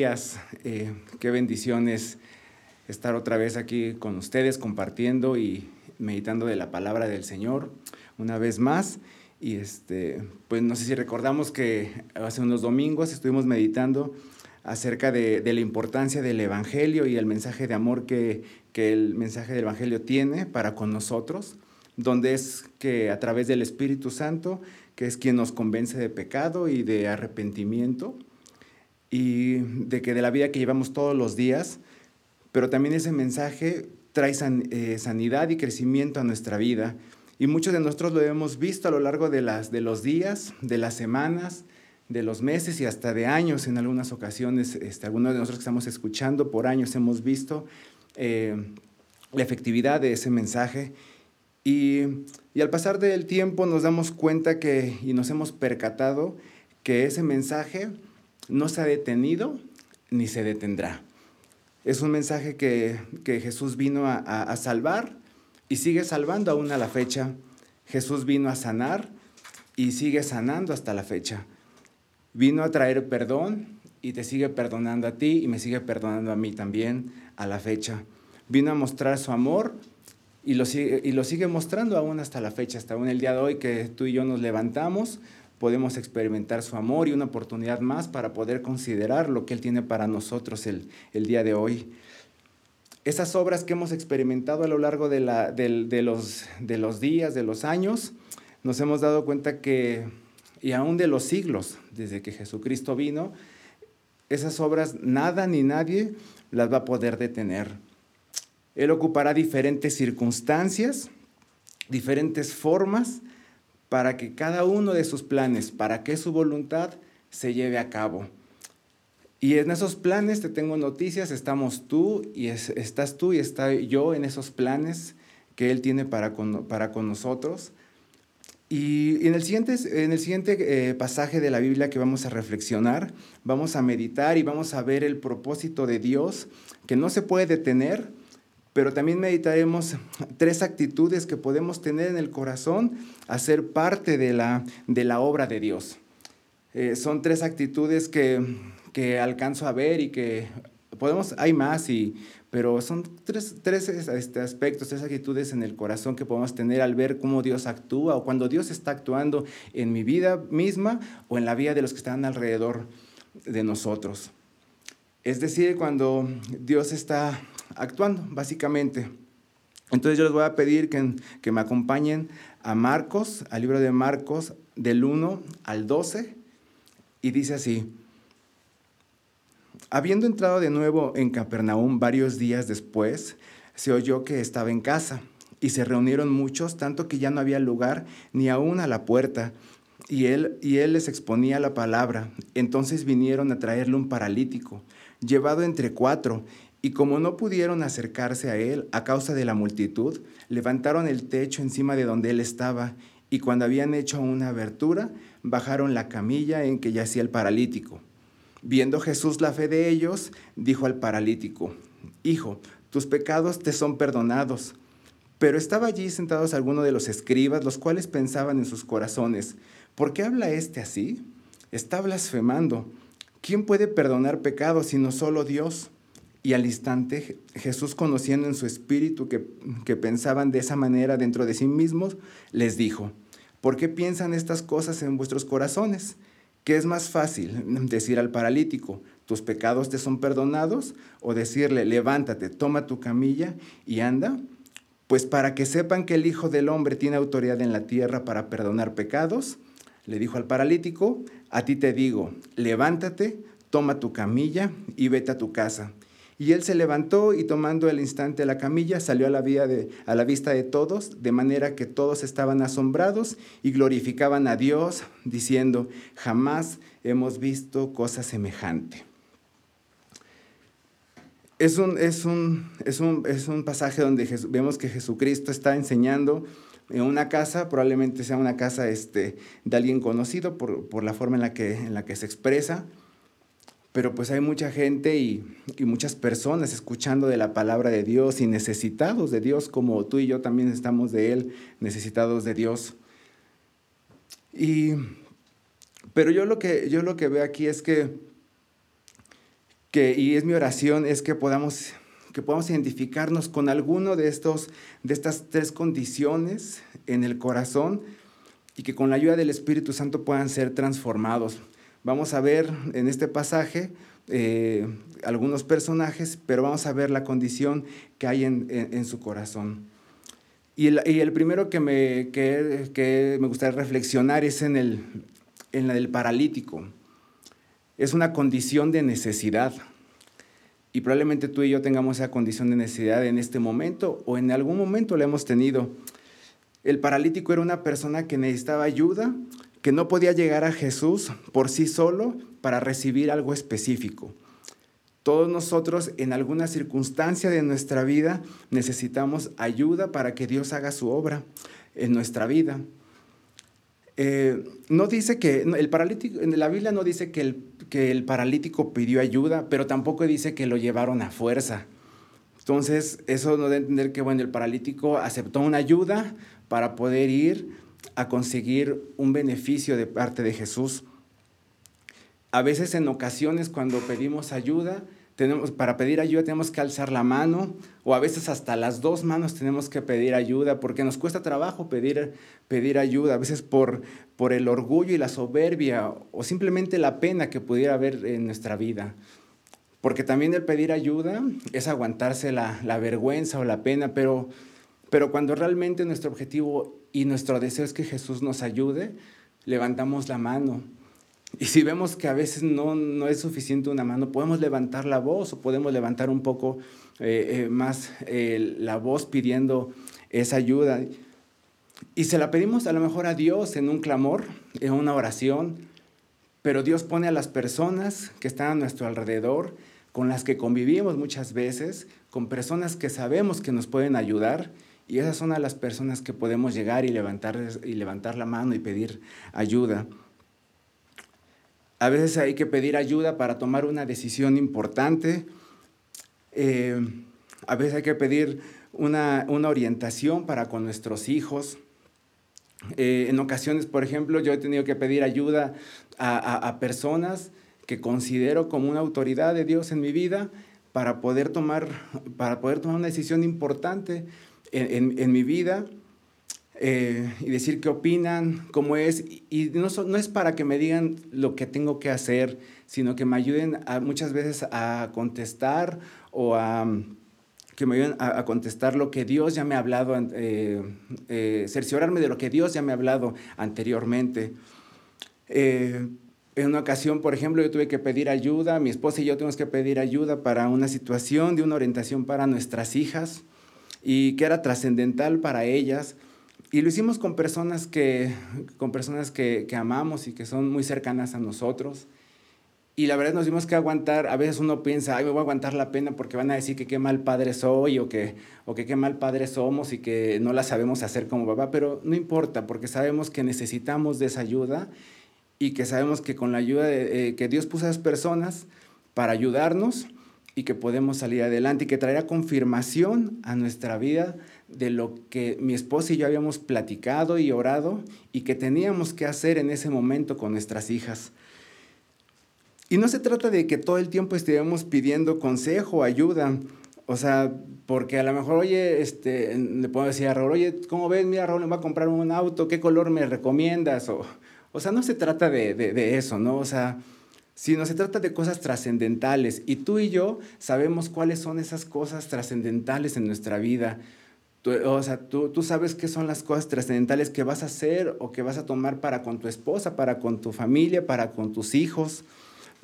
días, eh, qué bendiciones estar otra vez aquí con ustedes compartiendo y meditando de la palabra del Señor una vez más. Y este, pues no sé si recordamos que hace unos domingos estuvimos meditando acerca de, la importancia del Evangelio y el mensaje de amor que, que el mensaje del Evangelio tiene para con nosotros, donde es que a través del Espíritu Santo, que es quien nos convence de pecado y de arrepentimiento, y de que de la vida que llevamos todos los días, pero también ese mensaje trae eh, sanidad y crecimiento a nuestra vida. Y muchos de nosotros lo hemos visto a lo largo de, las, de los días, de las semanas, de los meses y hasta de años en algunas ocasiones. Este, algunos de nosotros que estamos escuchando por años hemos visto eh, la efectividad de ese mensaje. Y, y, al pasar del tiempo nos damos cuenta que, y nos hemos percatado que ese mensaje no se ha detenido ni se detendrá. Es un mensaje que, Jesús vino a, salvar y sigue salvando aún a la fecha. Jesús vino a sanar y sigue sanando hasta la fecha. Vino a traer perdón y te sigue perdonando a ti y me sigue perdonando a mí también a la fecha. Vino a mostrar su amor y lo sigue, y lo sigue mostrando aún hasta la fecha, hasta aún el día de hoy que tú y yo nos levantamos podemos experimentar su amor y una oportunidad más para poder considerar lo que Él tiene para nosotros el, día de hoy. Esas obras que hemos experimentado a lo largo de, la, los, de los días, de los años, nos hemos dado cuenta que, y aún de los siglos, desde que Jesucristo vino, esas obras nada ni nadie las va a poder detener. Él ocupará diferentes circunstancias, diferentes formas, para que cada uno de sus planes, para que su voluntad se lleve a cabo. Y en esos planes te tengo noticias, estamos tú y estás tú y está yo en esos planes que Él tiene para con, para con nosotros. Y en el siguiente, en el siguiente eh, pasaje de la Biblia que vamos a reflexionar, vamos a meditar y vamos a ver el propósito de Dios que no se puede detener, pero también meditaremos tres actitudes que podemos tener en el corazón a ser parte de la, de la obra de Dios. Eh, son tres actitudes que, que, alcanzo a ver y que podemos, hay más, y, pero son tres, tres este, aspectos, tres actitudes en el corazón que podemos tener al ver cómo Dios actúa o cuando Dios está actuando en mi vida misma o en la vida de los que están alrededor de nosotros. Es decir, cuando Dios está actuando, básicamente. Entonces yo les voy a pedir que, que me acompañen a Marcos, al libro de Marcos, del 1 al 12, y dice así, habiendo entrado de nuevo en Capernaum varios días después, se oyó que estaba en casa, y se reunieron muchos, tanto que ya no había lugar ni aún a la puerta, y él, y él les exponía la palabra. Entonces vinieron a traerle un paralítico, llevado entre cuatro, y como no pudieron acercarse a él a causa de la multitud, levantaron el techo encima de donde él estaba, y cuando habían hecho una abertura, bajaron la camilla en que yacía el paralítico. Viendo Jesús la fe de ellos, dijo al paralítico, Hijo, tus pecados te son perdonados. Pero estaba allí sentados algunos de los escribas, los cuales pensaban en sus corazones, ¿por qué habla este así? Está blasfemando. ¿Quién puede perdonar pecados sino solo Dios? Y al instante Jesús, conociendo en su espíritu que, que, pensaban de esa manera dentro de sí mismos, les dijo, ¿por qué piensan estas cosas en vuestros corazones? ¿Qué es más fácil decir al paralítico, tus pecados te son perdonados? O decirle, levántate, toma tu camilla y anda. Pues para que sepan que el Hijo del Hombre tiene autoridad en la tierra para perdonar pecados, le dijo al paralítico, a ti te digo, levántate, toma tu camilla y vete a tu casa. Y él se levantó y tomando el instante la camilla salió a la, de, a la vista de todos, de manera que todos estaban asombrados y glorificaban a Dios, diciendo, jamás hemos visto cosa semejante. Es un, es un, es un, es un pasaje donde vemos que Jesucristo está enseñando en una casa, probablemente sea una casa este, de alguien conocido por, por la forma en la, que, en la que se expresa, pero pues hay mucha gente y, muchas personas escuchando de la palabra de Dios y necesitados de Dios, como tú y yo también estamos de Él, necesitados de Dios. Y, pero yo lo, que, yo lo que veo aquí es que, que, y es mi oración, es que podamos, que podamos identificarnos con alguno de, estos, de estas tres condiciones en el corazón y que con la ayuda del Espíritu Santo puedan ser transformados. Vamos a ver en este pasaje eh, algunos personajes, pero vamos a ver la condición que hay en, su corazón. Y el, primero que me, que, me gustaría reflexionar es en, el, en la del paralítico. Es una condición de necesidad. Y probablemente tú y yo tengamos esa condición de necesidad en este momento o en algún momento la hemos tenido. El paralítico era una persona que necesitaba ayuda, que no podía llegar a Jesús por sí solo para recibir algo específico. Todos nosotros en alguna circunstancia de nuestra vida necesitamos ayuda para que Dios haga su obra en nuestra vida. Eh, no dice que el paralítico, en la Biblia no dice que el, que el paralítico pidió ayuda, pero tampoco dice que lo llevaron a fuerza. Entonces, eso no debe entender que, bueno, el paralítico aceptó una ayuda para poder ir a conseguir un beneficio de parte de Jesús. A veces en ocasiones cuando pedimos ayuda, tenemos, para pedir ayuda tenemos que alzar la mano o a veces hasta las dos manos tenemos que pedir ayuda porque nos cuesta trabajo pedir, pedir ayuda, a veces por, por el orgullo y la soberbia o simplemente la pena que pudiera haber en nuestra vida. Porque también el pedir ayuda es aguantarse la, la vergüenza o la pena, pero, pero cuando realmente nuestro objetivo y nuestro deseo es que Jesús nos ayude, levantamos la mano y si vemos que a veces no, no es suficiente una mano, podemos levantar la voz o podemos levantar un poco eh, eh, más eh, la voz pidiendo esa ayuda. Y se la pedimos a lo mejor a Dios en un clamor, en una oración, pero Dios pone a las personas que están a nuestro alrededor, con las que convivimos muchas veces, con personas que sabemos que nos pueden ayudar, y esas son a las personas que podemos llegar y levantar, y levantar la mano y pedir ayuda. A veces hay que pedir ayuda para tomar una decisión importante. Eh, a veces hay que pedir una, orientación para con nuestros hijos. Eh, en ocasiones, por ejemplo, yo he tenido que pedir ayuda a, personas que considero como una autoridad de Dios en mi vida para poder tomar, para poder tomar una decisión importante en mi vida. Eh, y decir qué opinan, cómo es. Y no, no, es para que me digan lo que tengo que hacer, sino que me ayuden a, muchas veces a contestar o a que me ayuden a, contestar lo que Dios ya me ha hablado, eh, eh, cerciorarme de lo que Dios ya me ha hablado anteriormente. en una ocasión, por ejemplo, yo tuve que pedir ayuda, mi esposa y yo tuvimos que pedir ayuda para una situación de una orientación para nuestras hijas y que era trascendental para ellas y lo hicimos con personas que, con personas que, amamos y que son muy cercanas a nosotros. Y la verdad nos dimos que aguantar, a veces uno piensa, ay, me voy a aguantar la pena porque van a decir que qué mal padre soy o que, o que qué mal padre somos y que no la sabemos hacer como papá, pero no importa porque sabemos que necesitamos de esa ayuda y que sabemos que con la ayuda de, eh, que Dios puso a esas personas para ayudarnos y que podemos salir adelante y que traerá confirmación a nuestra vida de lo que mi esposa y yo habíamos platicado y orado y que teníamos que hacer en ese momento con nuestras hijas. Y no se trata de que todo el tiempo estemos pidiendo consejo, ayuda, o sea, porque a lo mejor, oye, este, le puedo decir a Raúl, oye, ¿cómo ves? Mira, Raúl me va a comprar un auto, ¿qué color me recomiendas? O, o sea, no se trata de, de, de eso, ¿no? O sea, sino se trata de cosas trascendentales. Y tú y yo sabemos cuáles son esas cosas trascendentales en nuestra vida. Tú, o sea, tú, tú, sabes qué son las cosas trascendentales que vas a hacer o que vas a tomar para con tu esposa, para con tu familia, para con tus hijos,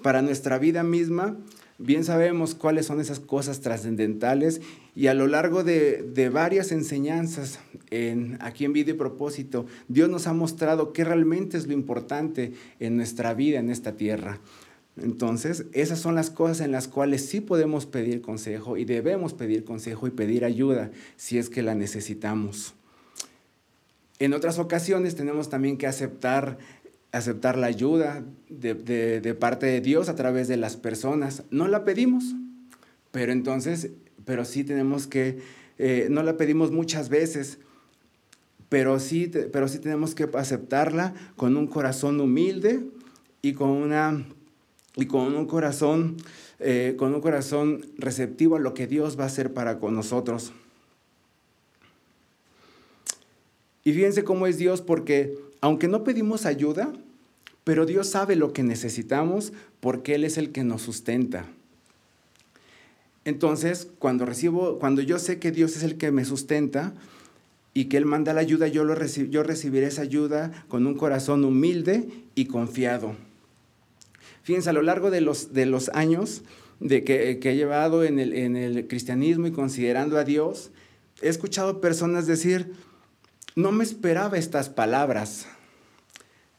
para nuestra vida misma. Bien sabemos cuáles son esas cosas trascendentales y a lo largo de, varias enseñanzas en, aquí en Vida y Propósito, Dios nos ha mostrado qué realmente es lo importante en nuestra vida en esta tierra. Entonces, esas son las cosas en las cuales sí podemos pedir consejo y debemos pedir consejo y pedir ayuda si es que la necesitamos. En otras ocasiones tenemos también que aceptar, aceptar la ayuda de, parte de Dios a través de las personas. No la pedimos, pero entonces, pero sí tenemos que, eh, no la pedimos muchas veces, pero sí, pero sí tenemos que aceptarla con un corazón humilde y con una y con un corazón, eh, con un corazón receptivo a lo que Dios va a hacer para con nosotros. Y fíjense cómo es Dios, porque aunque no pedimos ayuda, pero Dios sabe lo que necesitamos porque Él es el que nos sustenta. Entonces, cuando recibo, cuando yo sé que Dios es el que me sustenta y que Él manda la ayuda, yo, yo recibiré esa ayuda con un corazón humilde y confiado. Fíjense, a lo largo de los, de los años de que, he llevado en el, en el cristianismo y considerando a Dios, he escuchado personas decir, no me esperaba estas palabras,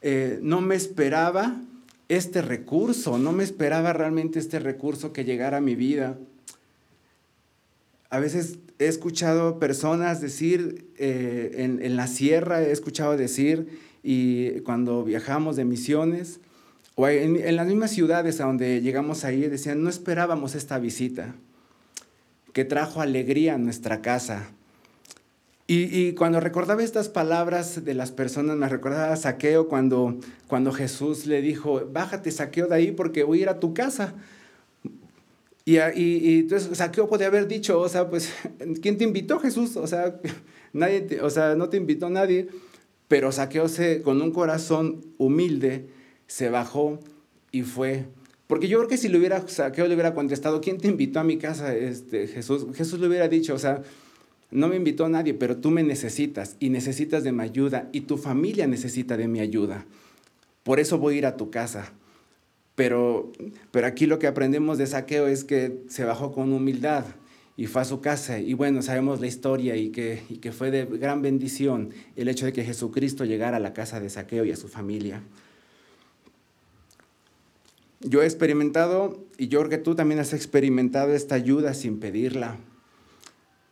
eh, no me esperaba este recurso, no me esperaba realmente este recurso que llegara a mi vida. A veces he escuchado personas decir, eh, en, la sierra he escuchado decir, y cuando viajamos de misiones, o en, en, las mismas ciudades a donde llegamos ahí, decían, no esperábamos esta visita, que trajo alegría a nuestra casa, y, cuando recordaba estas palabras de las personas, me recordaba a Saqueo cuando, cuando Jesús le dijo, bájate Saqueo de ahí porque voy a ir a tu casa. Y, y, entonces Saqueo podía haber dicho, o sea, pues, ¿quién te invitó Jesús? O sea, nadie o sea, no te invitó nadie. Pero Saqueo se, con un corazón humilde se bajó y fue. Porque yo creo que si le hubiera, Saqueo le hubiera contestado, ¿quién te invitó a mi casa? Este, Jesús, Jesús le hubiera dicho, o sea, no me invitó nadie, pero tú me necesitas y necesitas de mi ayuda y tu familia necesita de mi ayuda. Por eso voy a ir a tu casa. Pero, pero aquí lo que aprendemos de saqueo es que se bajó con humildad y fue a su casa. Y bueno, sabemos la historia y que, y que fue de gran bendición el hecho de que Jesucristo llegara a la casa de saqueo y a su familia. Yo he experimentado, y yo creo que tú también has experimentado esta ayuda sin pedirla.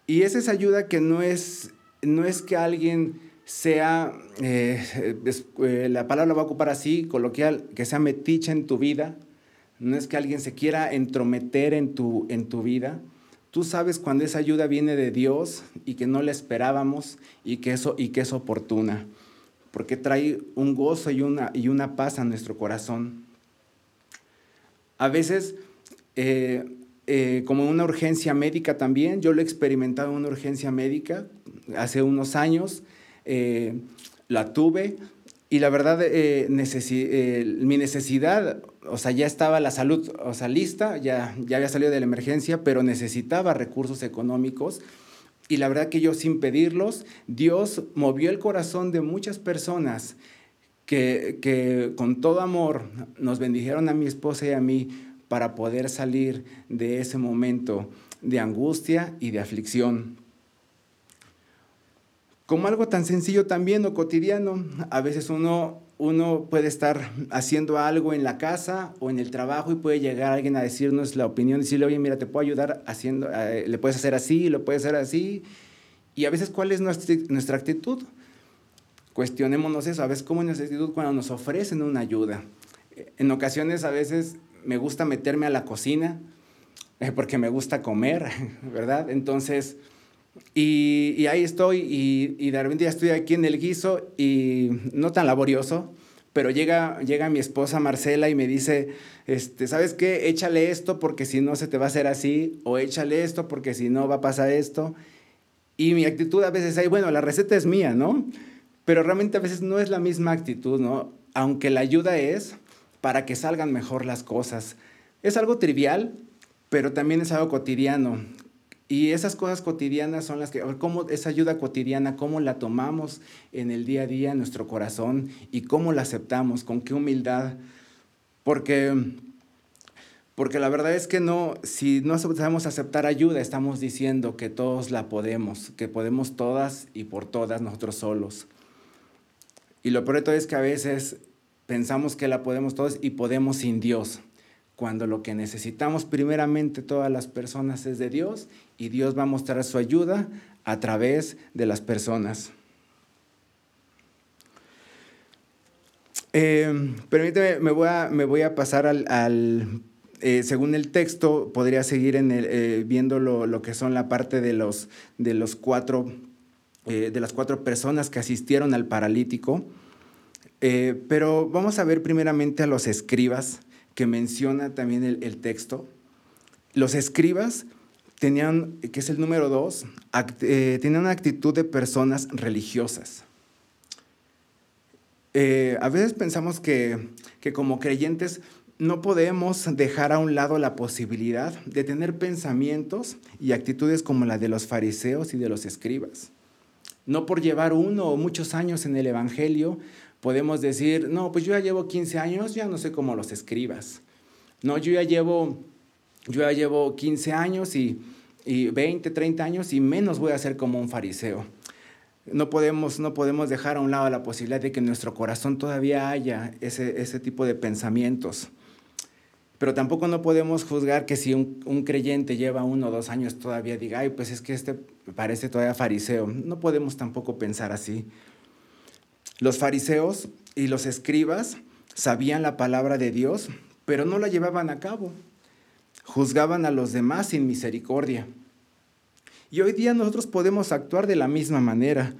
Y es esa ayuda que no es, no es que alguien sea, eh, eh, la palabra va a ocupar así, coloquial, que sea metiche en tu vida, no es que alguien se quiera entrometer en tu, en tu vida. Tú sabes cuando esa ayuda viene de Dios y que no la esperábamos y que, eso, y que es oportuna, porque trae un gozo y una, y una paz a nuestro corazón. A veces eh, eh, como una urgencia médica también. Yo lo he experimentado en una urgencia médica hace unos años. Eh, la tuve y la verdad eh, mi necesidad, o sea, ya estaba la salud, o sea, lista, ya, ya había salido de la emergencia, pero necesitaba recursos económicos. Y la verdad que yo sin pedirlos, Dios movió el corazón de muchas personas que, que con todo amor nos bendijeron a mi esposa y a mí para poder salir de ese momento de angustia y de aflicción. Como algo tan sencillo también o cotidiano, a veces uno, uno puede estar haciendo algo en la casa o en el trabajo y puede llegar alguien a decirnos la opinión, decirle, oye, mira, te puedo ayudar haciendo, eh, le puedes hacer así, lo puedes hacer así. Y a veces, ¿cuál es nuestra, actitud? Cuestionémonos eso, a veces, ¿cómo es nuestra actitud cuando nos ofrecen una ayuda? En ocasiones, a veces, me gusta meterme a la cocina eh, porque me gusta comer, ¿verdad? Entonces, y, ahí estoy y, y, de repente ya estoy aquí en el guiso y no tan laborioso, pero llega, llega mi esposa Marcela y me dice, este, ¿sabes qué? Échale esto porque si no se te va a hacer así, o échale esto porque si no va a pasar esto. Y mi actitud a veces es, bueno, la receta es mía, ¿no? Pero realmente a veces no es la misma actitud, ¿no? Aunque la ayuda es, para que salgan mejor las cosas. Es algo trivial, pero también es algo cotidiano. Y esas cosas cotidianas son las que, cómo esa ayuda cotidiana, cómo la tomamos en el día a día en nuestro corazón y cómo la aceptamos, con qué humildad. Porque, porque la verdad es que no, si no sabemos aceptar ayuda, estamos diciendo que todos la podemos, que podemos todas y por todas nosotros solos. Y lo peor es que a veces pensamos que la podemos todos y podemos sin Dios, cuando lo que necesitamos primeramente todas las personas es de Dios y Dios va a mostrar su ayuda a través de las personas. Eh, permíteme, me voy a, me voy a pasar al, eh, según el texto, podría seguir en eh, viendo lo, que son la parte de los, de los cuatro, de las cuatro personas que asistieron al paralítico. Eh, pero vamos a ver primeramente a los escribas que menciona también el, texto. Los escribas tenían, que es el número dos, eh, tenían una actitud de personas religiosas. Eh, a veces pensamos que, que como creyentes no podemos dejar a un lado la posibilidad de tener pensamientos y actitudes como la de los fariseos y de los escribas. No por llevar uno o muchos años en el Evangelio podemos decir, no, pues yo ya llevo 15 años, ya no sé cómo los escribas. No, yo ya llevo, yo ya llevo 15 años y, y 20, 30 años y menos voy a ser como un fariseo. No podemos, no podemos dejar a un lado la posibilidad de que en nuestro corazón todavía haya ese, ese tipo de pensamientos. Pero tampoco no podemos juzgar que si un, un, creyente lleva uno o dos años todavía diga, ay, pues es que este parece todavía fariseo. No podemos tampoco pensar así. Los fariseos y los escribas sabían la palabra de Dios, pero no la llevaban a cabo. Juzgaban a los demás sin misericordia. Y hoy día nosotros podemos actuar de la misma manera.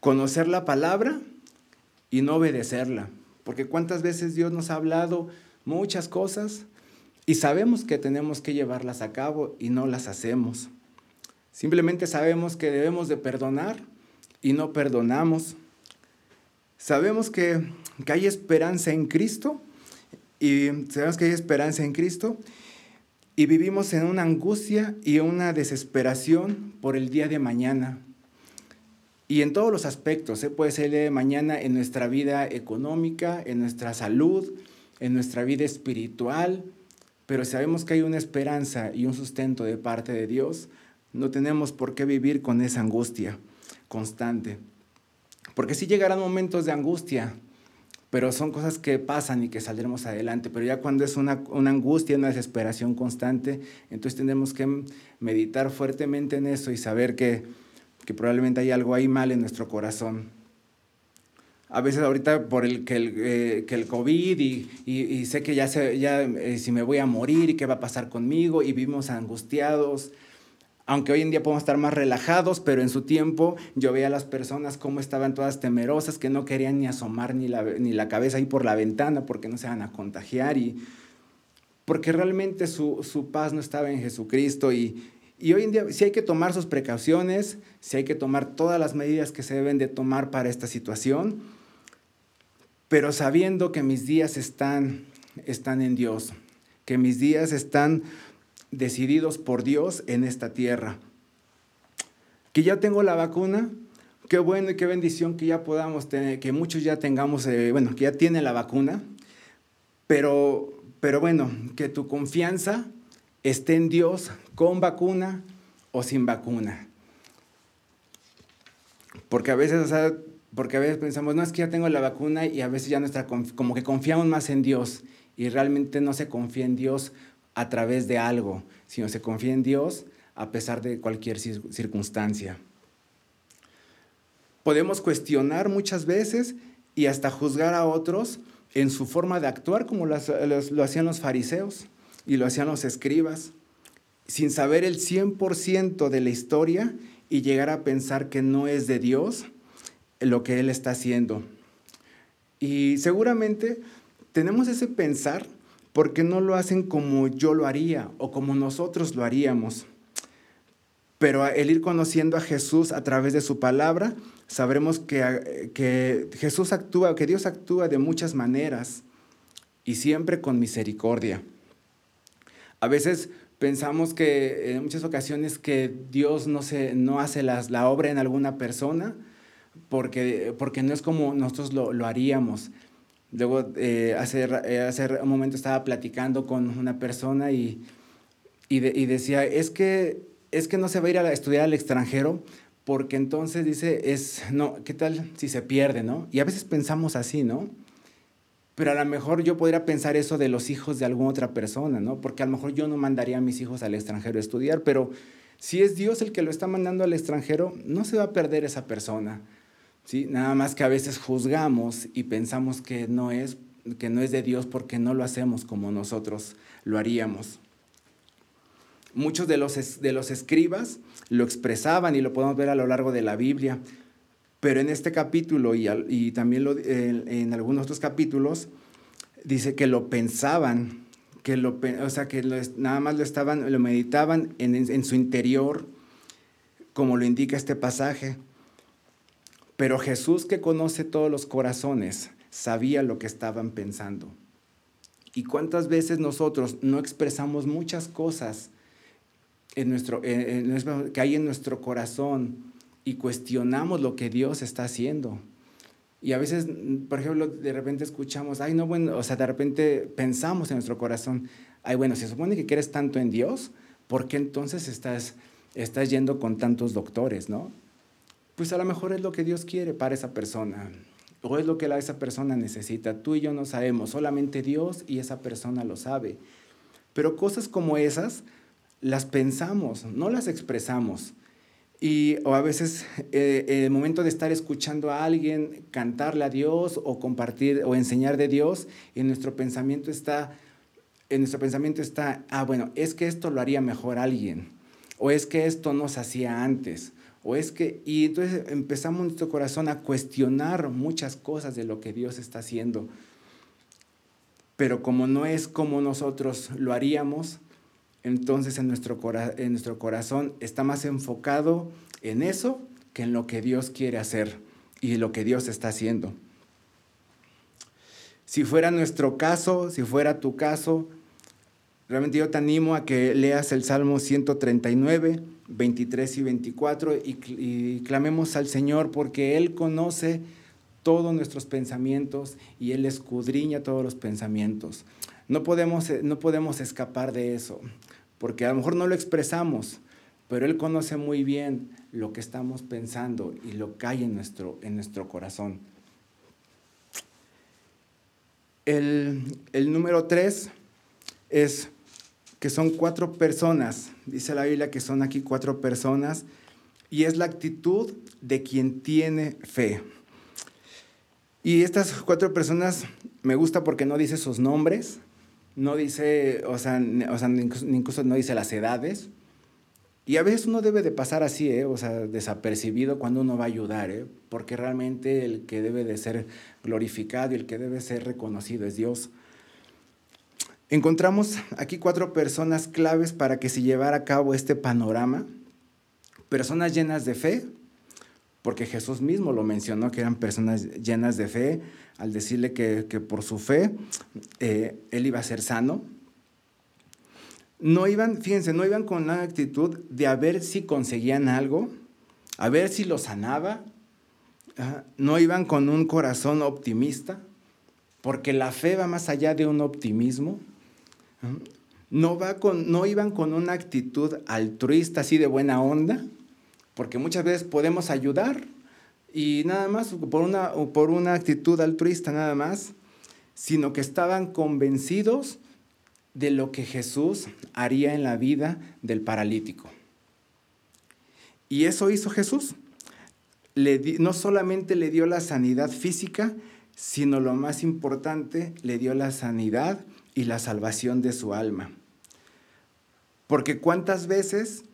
Conocer la palabra y no obedecerla. Porque cuántas veces Dios nos ha hablado muchas cosas y sabemos que tenemos que llevarlas a cabo y no las hacemos. Simplemente sabemos que debemos de perdonar y no perdonamos. Sabemos que, que hay esperanza en Cristo y sabemos que hay esperanza en Cristo y vivimos en una angustia y una desesperación por el día de mañana. Y en todos los aspectos, ¿eh? puede ser el día de mañana en nuestra vida económica, en nuestra salud, en nuestra vida espiritual, pero sabemos que hay una esperanza y un sustento de parte de Dios, no tenemos por qué vivir con esa angustia constante. Porque sí llegarán momentos de angustia, pero son cosas que pasan y que saldremos adelante. Pero ya cuando es una, una, angustia, una desesperación constante, entonces tenemos que meditar fuertemente en eso y saber que, que probablemente hay algo ahí mal en nuestro corazón a veces ahorita por el que el, eh, que el COVID y, y, sé que ya, sé, ya eh, si me voy a morir y qué va a pasar conmigo y vivimos angustiados. Aunque hoy en día podemos estar más relajados, pero en su tiempo yo veía a las personas cómo estaban todas temerosas, que no querían ni asomar ni la, ni la cabeza ahí por la ventana porque no se van a contagiar y porque realmente su, su paz no estaba en Jesucristo. Y, y hoy en día sí hay que tomar sus precauciones, sí hay que tomar todas las medidas que se deben de tomar para esta situación, pero sabiendo que mis días están, están en Dios, que mis días están decididos por Dios en esta tierra. Que ya tengo la vacuna, qué bueno y qué bendición que ya podamos tener, que muchos ya tengamos, eh, bueno, que ya tienen la vacuna, pero, pero bueno, que tu confianza esté en Dios con vacuna o sin vacuna. Porque a veces, o sea, porque a veces pensamos, no, es que ya tengo la vacuna y a veces ya nuestra, como que confiamos más en Dios y realmente no se confía en Dios a través de algo, sino se confía en Dios a pesar de cualquier circunstancia. Podemos cuestionar muchas veces y hasta juzgar a otros en su forma de actuar, como lo, hacían los fariseos y lo hacían los escribas, sin saber el 100% de la historia y llegar a pensar que no es de Dios lo que Él está haciendo. Y seguramente tenemos ese pensar porque no lo hacen como yo lo haría o como nosotros lo haríamos. Pero el ir conociendo a Jesús a través de su palabra, sabremos que, que Jesús actúa, que Dios actúa de muchas maneras y siempre con misericordia. A veces pensamos que en muchas ocasiones que Dios no, se, no hace las, la obra en alguna persona, porque, porque no es como nosotros lo, lo haríamos. Luego, eh, eh, hace un momento estaba platicando con una persona y, y, y, decía, es que, es que no se va a ir a estudiar al extranjero porque entonces dice, es, no, ¿qué tal si se pierde, no? Y a veces pensamos así, ¿no? Pero a lo mejor yo podría pensar eso de los hijos de alguna otra persona, ¿no? Porque a lo mejor yo no mandaría a mis hijos al extranjero a estudiar, pero si es Dios el que lo está mandando al extranjero, no se va a perder esa persona. ¿Sí? Nada más que a veces juzgamos y pensamos que no es, que no es de Dios porque no lo hacemos como nosotros lo haríamos. Muchos de los, de los escribas lo expresaban y lo podemos ver a lo largo de la Biblia, pero en este capítulo y, también en, algunos otros capítulos, dice que lo pensaban, que lo, o sea, que nada más lo estaban, lo meditaban en, en su interior, como lo indica este pasaje. Pero Jesús que conoce todos los corazones, sabía lo que estaban pensando. ¿Y cuántas veces nosotros no expresamos muchas cosas que hay en nuestro corazón y cuestionamos lo que Dios está haciendo? Y a veces, por ejemplo, de repente escuchamos, ay, no, bueno, o sea, de repente pensamos en nuestro corazón, ay, bueno, se supone que quieres tanto en Dios, ¿por qué entonces estás, estás yendo con tantos doctores, no? Pues a lo mejor es lo que Dios quiere para esa persona o es lo que esa persona necesita. Tú y yo no sabemos, solamente Dios y esa persona lo sabe. Pero cosas como esas las pensamos, no las expresamos. Y o a veces eh, el momento de estar escuchando a alguien cantarle a Dios o compartir o enseñar de Dios, en nuestro pensamiento está, en nuestro pensamiento está, ah, bueno, es que esto lo haría mejor alguien, o es que esto no se hacía antes, o es que, y entonces empezamos nuestro corazón a cuestionar muchas cosas de lo que Dios está haciendo. Pero como no es como nosotros lo haríamos, entonces en nuestro, en nuestro corazón está más enfocado en eso que en lo que Dios quiere hacer y lo que Dios está haciendo. Si fuera nuestro caso, si fuera tu caso, realmente yo te animo a que leas el Salmo 139 23 y 24 y, clamemos al Señor porque Él conoce todos nuestros pensamientos y Él escudriña todos los pensamientos. No podemos, eh, no podemos escapar de eso, porque a lo mejor no lo expresamos, pero Él conoce muy bien lo que estamos pensando y lo que hay en nuestro, en nuestro corazón. El, el número tres es que son cuatro personas, dice la Biblia que son aquí cuatro personas, y es la actitud de quien tiene fe. Y estas cuatro personas me gusta porque no dice sus nombres, no dice, o sea, o sea incluso no dice las edades. Y a veces uno debe de pasar así, ¿eh? o sea, desapercibido cuando uno va a ayudar, ¿eh? porque realmente el que debe de ser glorificado y el que debe ser reconocido es Dios. Encontramos aquí cuatro personas claves para que se llevara a cabo este panorama. Personas llenas de fe, porque Jesús mismo lo mencionó, que eran personas llenas de fe, al decirle que, por su fe eh, él iba a ser sano. No iban, fíjense, no iban con la actitud de a ver si conseguían algo, a ver si lo sanaba. no iban con un corazón optimista, porque la fe va más allá de un optimismo. No, iban con una actitud altruista, así de buena onda, porque muchas veces podemos ayudar y nada más por una, por una actitud altruista nada más, sino que estaban convencidos de lo que Jesús haría en la vida del paralítico. Y eso hizo Jesús. No solamente le dio la sanidad física, sino lo más importante, le dio la sanidad y la salvación de su alma. Porque cuántas veces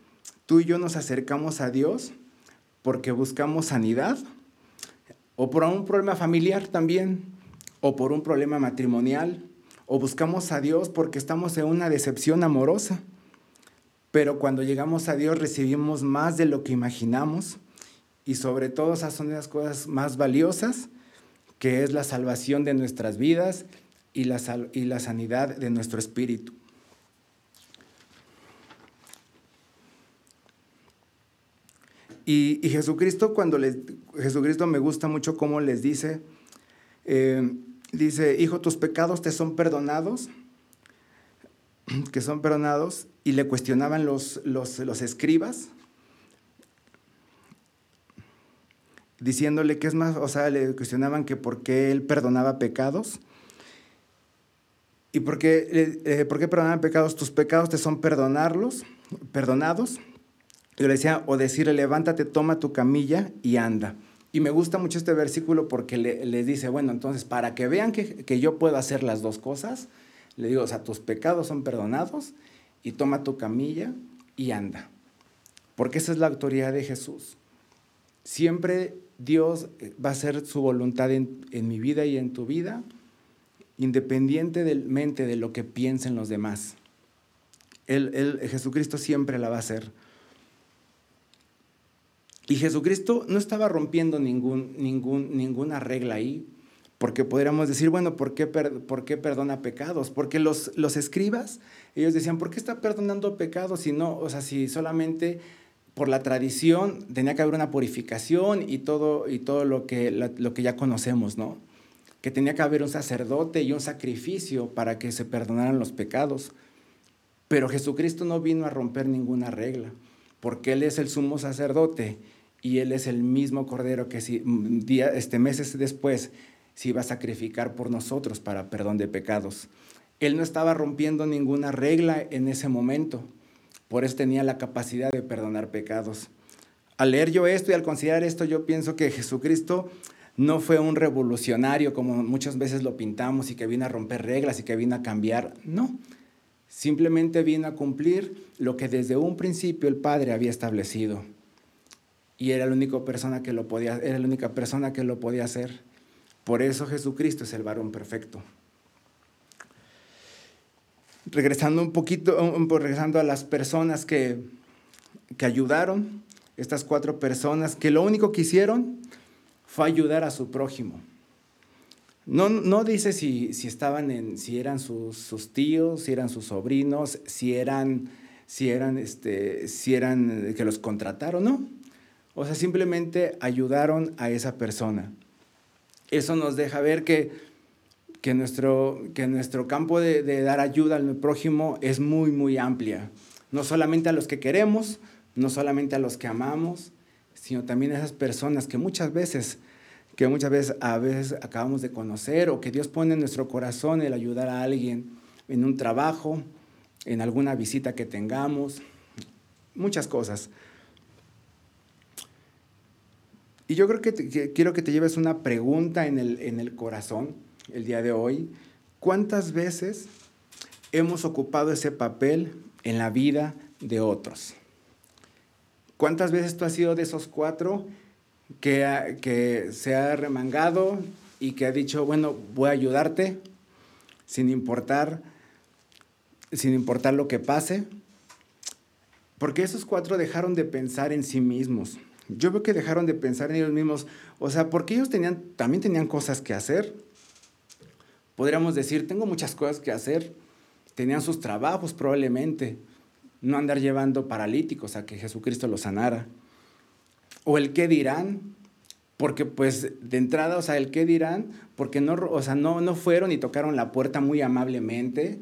tú y yo nos acercamos a Dios porque buscamos sanidad o por un problema familiar también, o por un problema matrimonial, o buscamos a Dios porque estamos en una decepción amorosa. Pero cuando llegamos a Dios recibimos más de lo que imaginamos y sobre todo esas son las cosas más valiosas, que es la salvación de nuestras vidas y la, y la sanidad de nuestro espíritu. Y, Jesucristo, cuando les, Jesucristo me gusta mucho cómo les dice, eh, dice, hijo, tus pecados te son perdonados, que son perdonados, y le cuestionaban los, los, los escribas, diciéndole que es más, o sea, le cuestionaban que por qué él perdonaba pecados. ¿Y por qué, eh, eh, perdonar pecados? Tus pecados te son perdonarlos, perdonados. Yo le decía, o decirle, levántate, toma tu camilla y anda. Y me gusta mucho este versículo porque le, les dice, bueno, entonces, para que vean que, que, yo puedo hacer las dos cosas, le digo, o sea, tus pecados son perdonados y toma tu camilla y anda. Porque esa es la autoridad de Jesús. Siempre Dios va a hacer su voluntad en, en mi vida y en tu vida independientemente de lo que piensen los demás. Él, Jesucristo siempre la va a hacer. Y Jesucristo no estaba rompiendo ningún, ningún, ninguna regla ahí, porque podríamos decir, bueno, ¿por qué, por qué perdona pecados? Porque los, los escribas, ellos decían, ¿por qué está perdonando pecados si no, o sea, si solamente por la tradición tenía que haber una purificación y todo, y todo lo, que, lo que ya conocemos, ¿no? Que tenía que haber un sacerdote y un sacrificio para que se perdonaran los pecados. Pero Jesucristo no vino a romper ninguna regla, porque Él es el sumo sacerdote y Él es el mismo Cordero que si, día, este, meses después se iba a sacrificar por nosotros para perdón de pecados. Él no estaba rompiendo ninguna regla en ese momento, por eso tenía la capacidad de perdonar pecados. Al leer yo esto y al considerar esto, yo pienso que Jesucristo no fue un revolucionario como muchas veces lo pintamos y que vino a romper reglas y que vino a cambiar. No, simplemente vino a cumplir lo que desde un principio el Padre había establecido. Y era la única persona que lo podía, era la única persona que lo podía hacer. Por eso Jesucristo es el varón perfecto. Regresando un poquito, regresando a las personas que, que ayudaron, estas cuatro personas que lo único que hicieron fue ayudar a su prójimo. No, no dice si, si, estaban en, si eran sus, sus, tíos, si eran sus sobrinos, si eran, si eran, este, si eran que los contrataron, no. O sea, simplemente ayudaron a esa persona. Eso nos deja ver que, que, nuestro, que nuestro campo de, dar ayuda al prójimo es muy, muy amplia. No solamente a los que queremos, no solamente a los que amamos, sino también a esas personas que muchas veces que muchas veces a veces acabamos de conocer o que Dios pone en nuestro corazón el ayudar a alguien en un trabajo, en alguna visita que tengamos, muchas cosas. Y yo creo que, quiero que te lleves una pregunta en el, en el corazón el día de hoy. ¿Cuántas veces hemos ocupado ese papel en la vida de otros? ¿Cuántas veces tú has sido de esos cuatro que, que se ha remangado y que ha dicho, bueno, voy a ayudarte sin importar, sin importar lo que pase? Porque esos cuatro dejaron de pensar en sí mismos yo veo que dejaron de pensar en ellos mismos, o sea, porque ellos tenían, también tenían cosas que hacer. Podríamos decir, tengo muchas cosas que hacer. Tenían sus trabajos probablemente. No andar llevando paralíticos a que Jesucristo los sanara. O el qué dirán, porque pues de entrada, o sea, el qué dirán, porque no, o sea, no, no fueron y tocaron la puerta muy amablemente,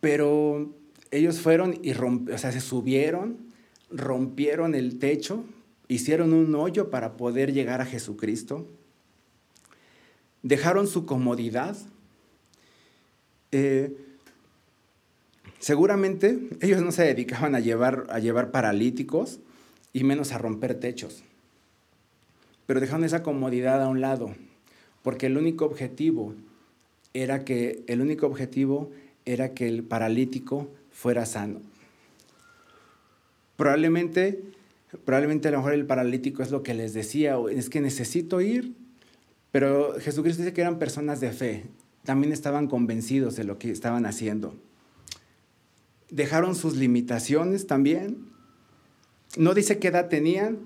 pero ellos fueron y o sea, se subieron, rompieron el techo hicieron un hoyo para poder llegar a Jesucristo, dejaron su comodidad. Eh, seguramente ellos no se dedicaban a llevar, a llevar paralíticos y menos a romper techos, pero dejaron esa comodidad a un lado, porque el único objetivo era que el único objetivo era que el paralítico fuera sano. Probablemente Probablemente a lo mejor el paralítico es lo que les decía, es que necesito ir, pero Jesucristo dice que eran personas de fe, también estaban convencidos de lo que estaban haciendo. Dejaron sus limitaciones también. No dice qué edad tenían,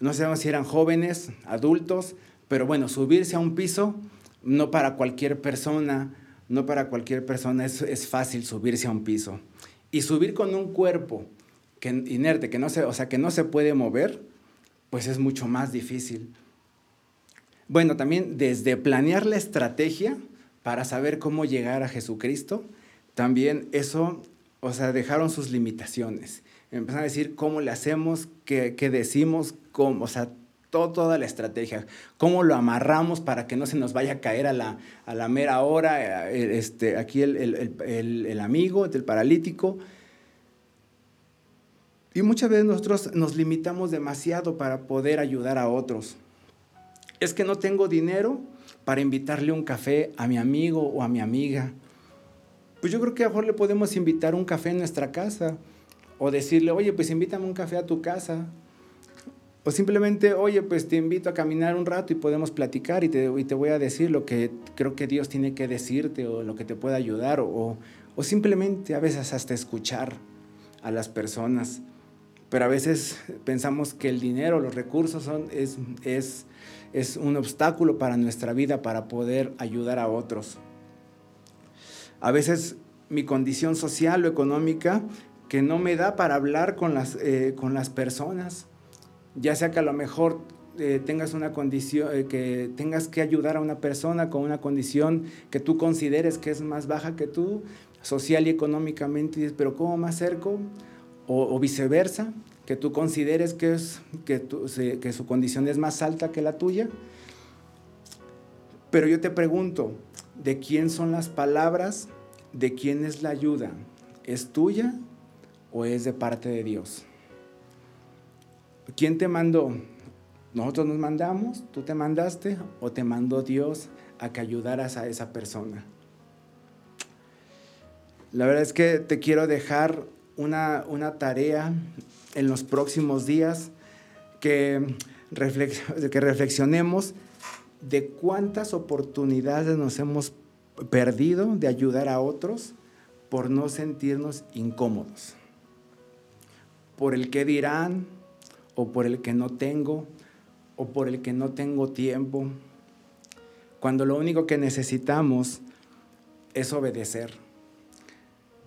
no sabemos si eran jóvenes, adultos, pero bueno, subirse a un piso, no para cualquier persona, no para cualquier persona es, es fácil subirse a un piso. Y subir con un cuerpo que inerte, que no se, o sea, que no se puede mover, pues es mucho más difícil. Bueno, también desde planear la estrategia para saber cómo llegar a Jesucristo, también eso, o sea, dejaron sus limitaciones. Empezaron a decir cómo le hacemos, qué, decimos, cómo, o sea, toda la estrategia, cómo lo amarramos para que no se nos vaya a caer a la, a la mera hora, eh, este, aquí el, el, el amigo, el paralítico, y muchas veces nosotros nos limitamos demasiado para poder ayudar a otros. Es que no tengo dinero para invitarle un café a mi amigo o a mi amiga. Pues yo creo que a mejor le podemos invitar un café en nuestra casa o decirle, oye, pues invítame un café a tu casa. O simplemente, oye, pues te invito a caminar un rato y podemos platicar y te, voy a decir lo que creo que Dios tiene que decirte o lo que te puede ayudar o, o simplemente a veces hasta escuchar a las personas. Pero a veces pensamos que el dinero, los recursos son, es, es, es un obstáculo para nuestra vida, para poder ayudar a otros. A veces mi condición social o económica que no me da para hablar con las, eh, con las personas, ya sea que a lo mejor eh, tengas una condición, eh, que tengas que ayudar a una persona con una condición que tú consideres que es más baja que tú, social y económicamente, pero ¿cómo me acerco? O, viceversa, que tú consideres que, es, que su condición es más alta que la tuya. Pero yo te pregunto, ¿de quién son las palabras? ¿De quién es la ayuda? ¿Es tuya o es de parte de Dios? ¿Quién te mandó? ¿Nosotros nos mandamos? ¿Tú te mandaste? ¿O te mandó Dios a que ayudaras a esa persona? La verdad es que te quiero dejar una, tarea en los próximos días que, que reflexionemos de cuántas oportunidades nos hemos perdido de ayudar a otros por no sentirnos incómodos, por el que dirán, o por el que no tengo, o por el que no tengo tiempo, cuando lo único que necesitamos es obedecer.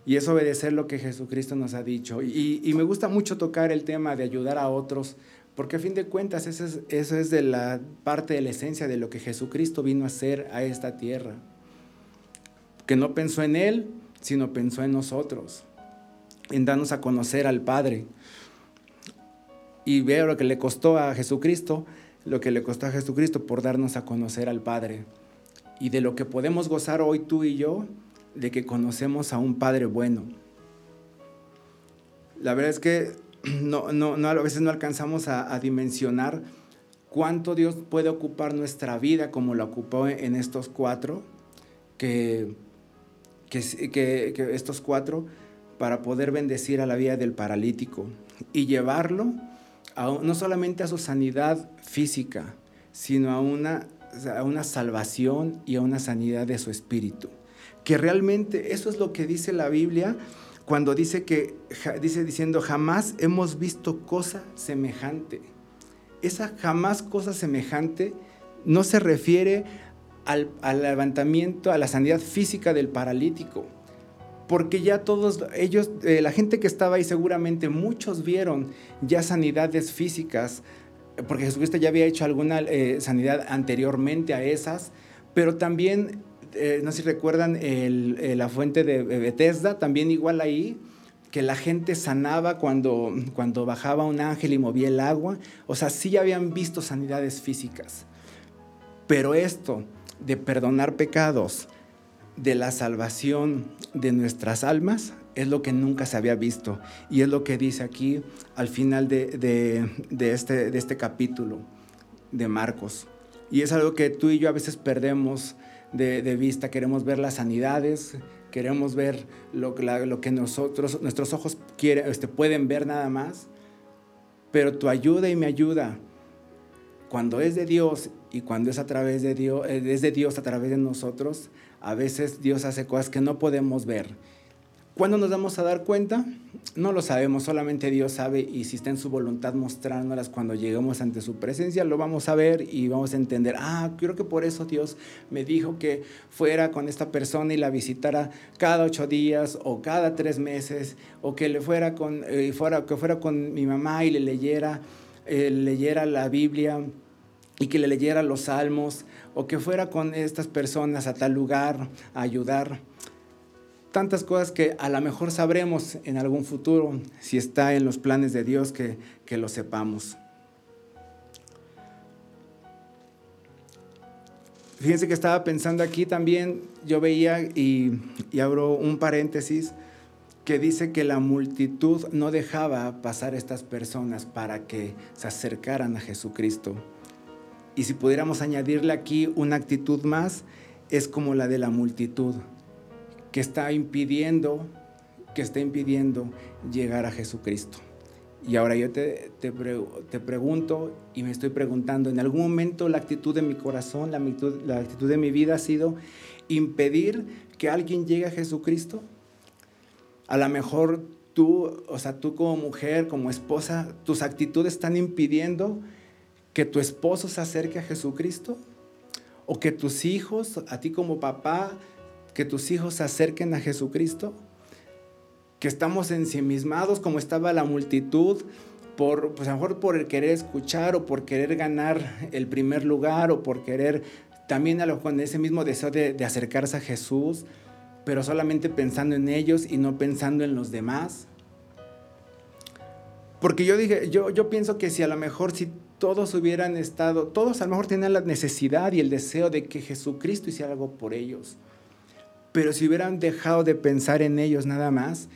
Y es obedecer lo que Jesucristo nos ha dicho. Y, me gusta mucho tocar el tema de ayudar a otros, porque a fin de cuentas eso es, de la parte de la esencia de lo que Jesucristo vino a hacer a esta tierra. Que no pensó en Él, sino pensó en nosotros, en darnos a conocer al Padre y veo lo que le costó a Jesucristo, lo que le costó a Jesucristo por darnos a conocer al Padre. Y de lo que podemos gozar hoy tú y yo, de que conocemos a un Padre bueno. La verdad es que no, no, a veces no alcanzamos a, dimensionar cuánto Dios puede ocupar nuestra vida como lo ocupó en estos cuatro, que, que, que estos cuatro, para poder bendecir a la vida del paralítico y llevarlo no solamente a su sanidad física, sino a una, a una salvación y a una sanidad de su espíritu. Que realmente eso es lo que dice la Biblia cuando dice que dice diciendo jamás hemos visto cosa semejante. Esa jamás cosa semejante no se refiere al, al levantamiento, a la sanidad física del paralítico, porque ya todos ellos, eh, la gente que estaba ahí seguramente muchos vieron ya sanidades físicas, porque Jesucristo ya había hecho alguna eh, sanidad anteriormente a esas, pero también, eh, no sé si recuerdan la fuente de Bethesda, también igual ahí, que la gente sanaba cuando, cuando bajaba un ángel y movía el agua, o sea, sí habían visto sanidades físicas, pero esto de perdonar pecados, de la salvación de nuestras almas es lo que nunca se había visto. Y es lo que dice aquí al final de, este, de este capítulo de Marcos. Y es algo que tú y yo a veces perdemos de, vista, queremos ver las sanidades, queremos ver lo, lo que nosotros, nuestros ojos quieren, este, pueden ver nada más, pero tu ayuda y mi ayuda, cuando es de Dios y cuando es a través de Dios, es de Dios a través de nosotros, a veces Dios hace cosas que no podemos ver. ¿Cuándo nos vamos a dar cuenta? No lo sabemos, solamente Dios sabe y si está en su voluntad mostrándolas cuando lleguemos ante su presencia, lo vamos a ver y vamos a entender, ah, creo que por eso Dios me dijo que fuera con esta persona y la visitara cada ocho días o cada tres meses o que le fuera con, eh, fuera, que fuera con mi mamá y le leyera, eh, leyera la Biblia y que le leyera los salmos o que fuera con estas personas a tal lugar a ayudar. Tantas cosas que a lo mejor sabremos en algún futuro si está en los planes de Dios que, que lo sepamos. Fíjense que estaba pensando aquí también, yo veía y, y abro un paréntesis, que dice que la multitud no dejaba pasar a estas personas para que se acercaran a Jesucristo. Y si pudiéramos añadirle aquí una actitud más, es como la de la multitud, que está impidiendo, que está impidiendo llegar a Jesucristo. Y ahora yo te, te, pregunto y me estoy preguntando, ¿en algún momento la actitud de mi corazón, la actitud, la actitud de mi vida ha sido impedir que alguien llegue a Jesucristo? A lo mejor tú, o sea, tú como mujer, como esposa, tus actitudes están impidiendo que tu esposo se acerque a Jesucristo o que tus hijos, a ti como papá, que tus hijos se acerquen a Jesucristo que estamos ensimismados como estaba la multitud, por, pues a lo mejor por el querer escuchar o por querer ganar el primer lugar o por querer también a lo, con ese mismo deseo de, de acercarse a Jesús, pero solamente pensando en ellos y no pensando en los demás. Porque yo dije, yo, yo pienso que si a lo mejor si todos hubieran estado, todos a lo mejor tenían la necesidad y el deseo de que Jesucristo hiciera algo por ellos. Pero si hubieran dejado de pensar en ellos nada más,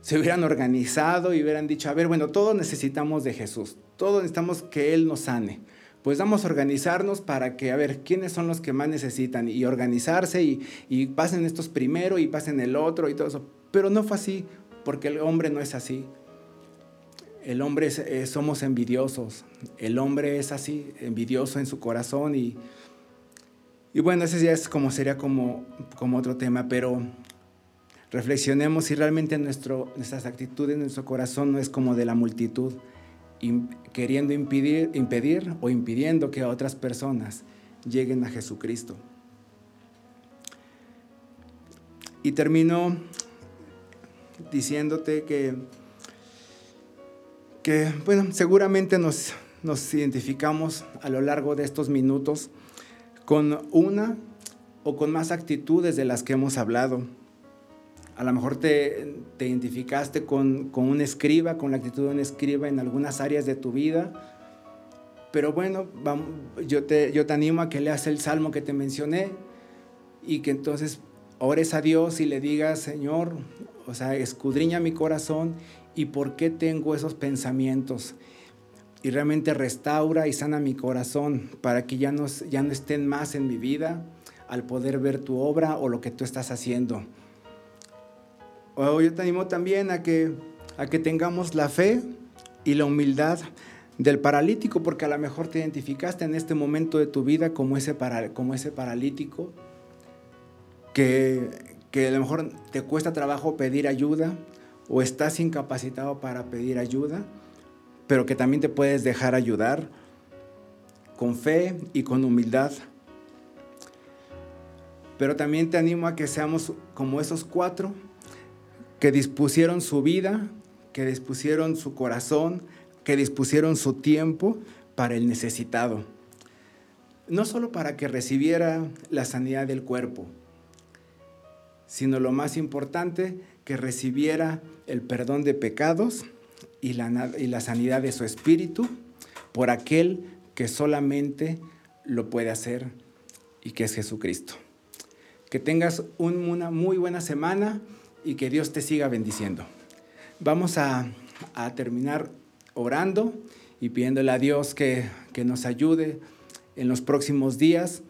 se hubieran organizado y hubieran dicho, a ver, bueno, todos necesitamos de Jesús, todos necesitamos que Él nos sane. Pues vamos a organizarnos para que, a ver, quiénes son los que más necesitan y organizarse y, pasen estos primero y pasen el otro y todo eso. Pero no fue así, porque el hombre no es así. El hombre eh, somos envidiosos, el hombre es así, envidioso en su corazón y, y bueno, ese ya es como sería como, como otro tema, pero reflexionemos si realmente nuestro, nuestras actitudes, nuestro corazón no es como de la multitud, queriendo impedir, impedir o impidiendo que otras personas lleguen a Jesucristo. Y termino diciéndote que, que bueno, seguramente nos, nos identificamos a lo largo de estos minutos con una o con más actitudes de las que hemos hablado a lo mejor te, identificaste con, un escriba, con la actitud de un escriba en algunas áreas de tu vida. Pero bueno, yo, te, yo te animo a que leas el salmo que te mencioné y que entonces ores a Dios y le digas, Señor, o sea, escudriña mi corazón y por qué tengo esos pensamientos. Y realmente restaura y sana mi corazón para que ya no, ya no estén más en mi vida al poder ver tu obra o lo que tú estás haciendo. O yo te animo también a que, a que tengamos la fe y la humildad del paralítico, porque a lo mejor te identificaste en este momento de tu vida como ese, como ese paralítico, que, que a lo mejor te cuesta trabajo pedir ayuda o estás incapacitado para pedir ayuda, pero que también te puedes dejar ayudar con fe y con humildad. Pero también te animo a que seamos como esos cuatro que dispusieron su vida, que dispusieron su corazón, que dispusieron su tiempo para el necesitado. No solo para que recibiera la sanidad del cuerpo, sino lo más importante, que recibiera el perdón de pecados y la, sanidad de su espíritu por aquel que solamente lo puede hacer y que es Jesucristo. Que tengas una muy buena semana y que Dios te siga bendiciendo. Vamos a, terminar orando y pidiéndole a Dios que, nos ayude en los próximos días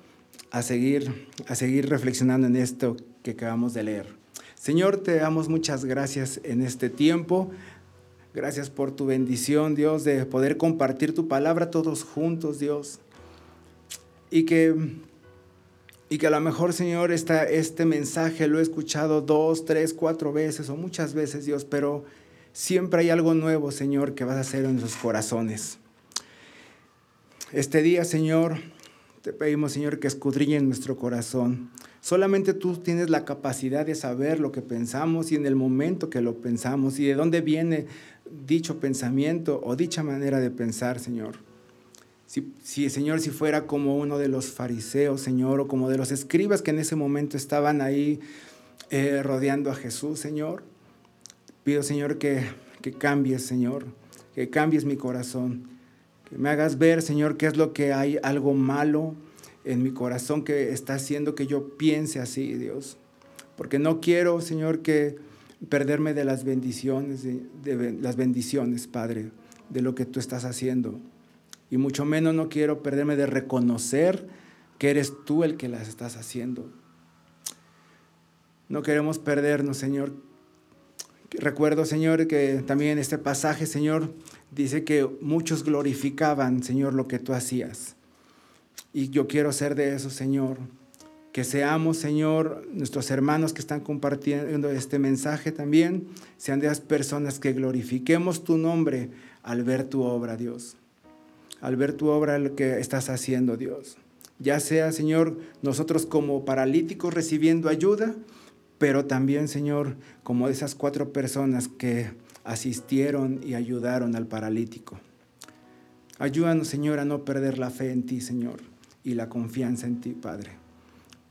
a seguir, a seguir reflexionando en esto que acabamos de leer. Señor, te damos muchas gracias en este tiempo. Gracias por tu bendición, Dios, de poder compartir tu palabra todos juntos, Dios. Y que y que a lo mejor, Señor, esta, este mensaje lo he escuchado dos, tres, cuatro veces o muchas veces, Dios, pero siempre hay algo nuevo, Señor, que vas a hacer en nuestros corazones. Este día, Señor, te pedimos, Señor, que escudriñen nuestro corazón. Solamente tú tienes la capacidad de saber lo que pensamos y en el momento que lo pensamos y de dónde viene dicho pensamiento o dicha manera de pensar, Señor. Si, Señor, si fuera como uno de los fariseos, Señor, o como de los escribas que en ese momento estaban ahí eh, rodeando a Jesús, Señor, pido, Señor, que, que cambies, Señor, que cambies mi corazón, que me hagas ver, Señor, qué es lo que hay, algo malo en mi corazón que está haciendo que yo piense así, Dios. Porque no quiero, Señor, que perderme de las bendiciones, de las bendiciones, Padre, de lo que tú estás haciendo y mucho menos no quiero perderme de reconocer que eres tú el que las estás haciendo. No queremos perdernos, Señor, Recuerdo, Señor, que también este pasaje, Señor, dice que muchos glorificaban, Señor, lo que tú hacías. Y yo quiero ser de eso, Señor. Que seamos, Señor, nuestros hermanos que están compartiendo este mensaje también, sean de las personas que glorifiquemos tu nombre al ver tu obra, Dios. Al ver tu obra, lo que estás haciendo, Dios. Ya sea, Señor, nosotros como paralíticos recibiendo ayuda, pero también, Señor, como esas cuatro personas que asistieron y ayudaron al paralítico. Ayúdanos, Señor, a no perder la fe en ti, Señor, y la confianza en ti, Padre.